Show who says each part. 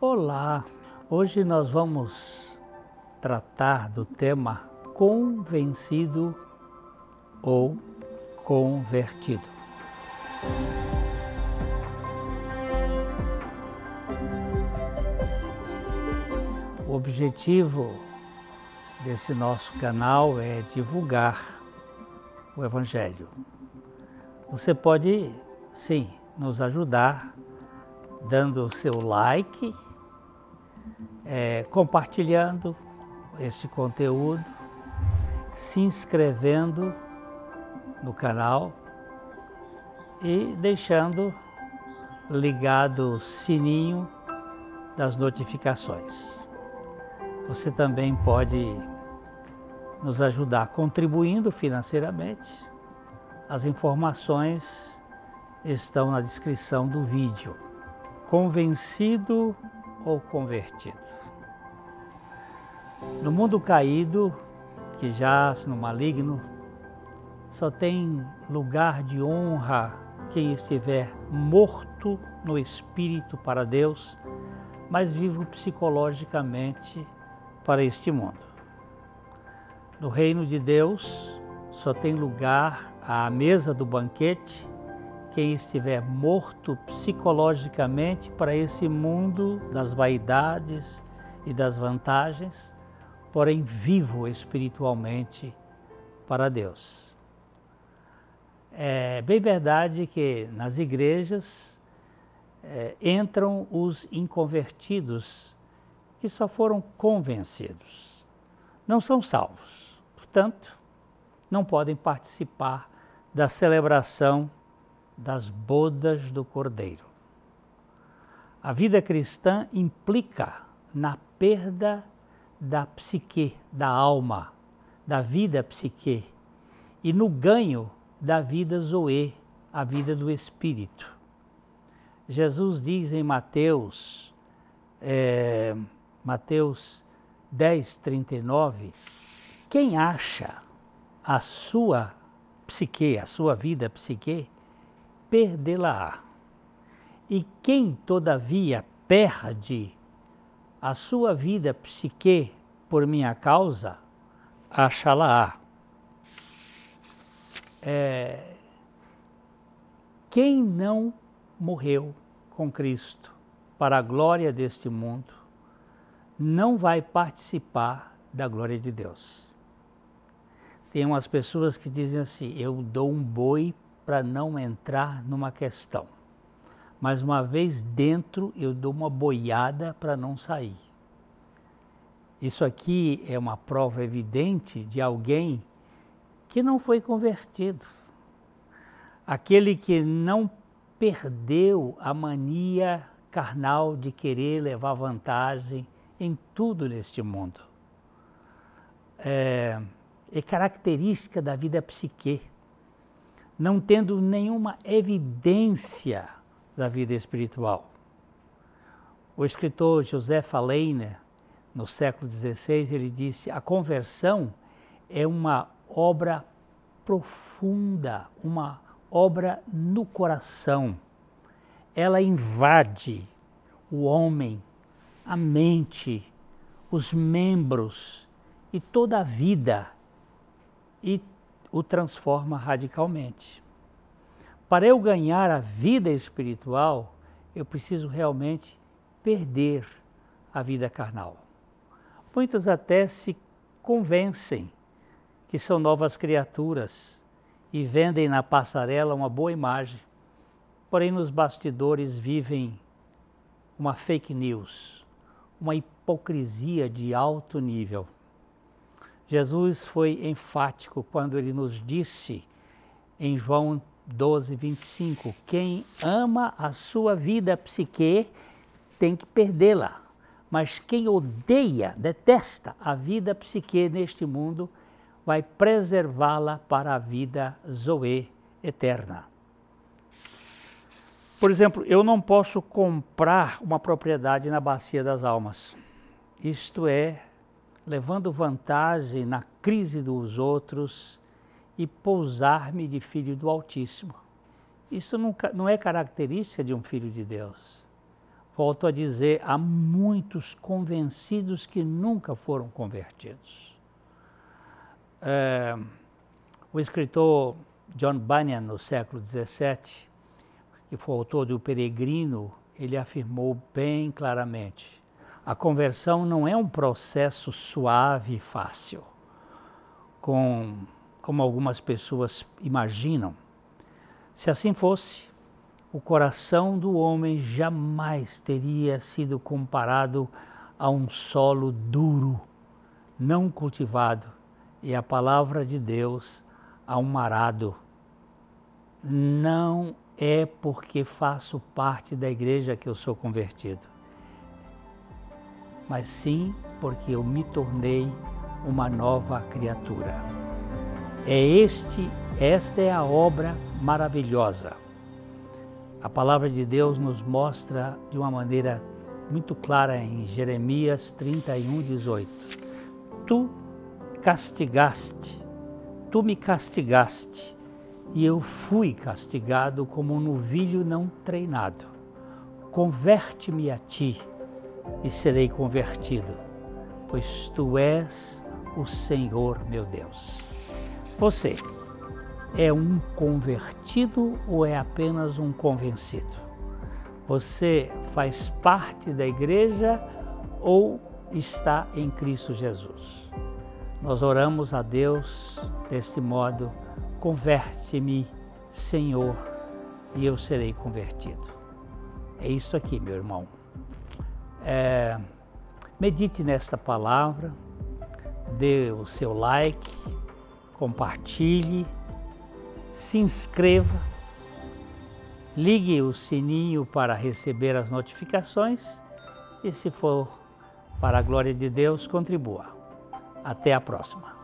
Speaker 1: Olá! Hoje nós vamos tratar do tema convencido ou convertido. O objetivo desse nosso canal é divulgar o Evangelho. Você pode, sim, nos ajudar dando o seu like, é, compartilhando esse conteúdo, se inscrevendo no canal e deixando ligado o sininho das notificações. Você também pode nos ajudar contribuindo financeiramente. As informações estão na descrição do vídeo convencido ou convertido. No mundo caído, que jaz no maligno, só tem lugar de honra quem estiver morto no espírito para Deus, mas vivo psicologicamente para este mundo. No reino de Deus, só tem lugar à mesa do banquete quem estiver morto psicologicamente para esse mundo das vaidades e das vantagens, porém vivo espiritualmente para Deus. É bem verdade que nas igrejas é, entram os inconvertidos que só foram convencidos. Não são salvos, portanto, não podem participar da celebração das bodas do Cordeiro. A vida cristã implica na perda da psique, da alma, da vida psique, e no ganho da vida zoe, a vida do espírito. Jesus diz em Mateus, é, Mateus 10, 39, quem acha a sua psique, a sua vida psique, perdê-la-á. E quem, todavia, perde a sua vida psique por minha causa, achá-la-á. É, quem não morreu com Cristo para a glória deste mundo, não vai participar da glória de Deus. Tem umas pessoas que dizem assim: eu dou um boi para não entrar numa questão. Mas uma vez dentro, eu dou uma boiada para não sair. Isso aqui é uma prova evidente de alguém que não foi convertido. Aquele que não perdeu a mania carnal de querer levar vantagem em tudo neste mundo. É, é característica da vida psique não tendo nenhuma evidência da vida espiritual. O escritor José Faleiner, no século XVI, ele disse: a conversão é uma obra profunda, uma obra no coração. Ela invade o homem, a mente, os membros e toda a vida e o transforma radicalmente. Para eu ganhar a vida espiritual, eu preciso realmente perder a vida carnal. Muitos até se convencem que são novas criaturas e vendem na passarela uma boa imagem, porém nos bastidores vivem uma fake news, uma hipocrisia de alto nível. Jesus foi enfático quando ele nos disse em João 12, 25: quem ama a sua vida psique tem que perdê-la, mas quem odeia, detesta a vida psique neste mundo, vai preservá-la para a vida zoe eterna. Por exemplo, eu não posso comprar uma propriedade na bacia das almas. Isto é levando vantagem na crise dos outros e pousar-me de filho do Altíssimo. Isso não, não é característica de um filho de Deus. volto a dizer, há muitos convencidos que nunca foram convertidos. É, o escritor John Bunyan, no século XVII, que foi autor do Peregrino, ele afirmou bem claramente: a conversão não é um processo suave e fácil, com, como algumas pessoas imaginam. Se assim fosse, o coração do homem jamais teria sido comparado a um solo duro, não cultivado, e a palavra de Deus a um arado. Não é porque faço parte da igreja que eu sou convertido, mas sim porque eu me tornei uma nova criatura. É este, esta é a obra maravilhosa. A palavra de Deus nos mostra de uma maneira muito clara em Jeremias 31, 18. Tu castigaste, tu me castigaste, e eu fui castigado como um novilho não treinado. Converte-me a ti e serei convertido, pois tu és o Senhor meu Deus. Você é um convertido ou é apenas um convencido? Você faz parte da igreja ou está em Cristo Jesus? Nós oramos a Deus deste modo: converte-me, Senhor, e eu serei convertido. É isso aqui, meu irmão. É, medite nesta palavra, dê o seu like, compartilhe se inscreva, ligue o sininho para receber as notificações e, se for para a glória de Deus, contribua. Até a próxima.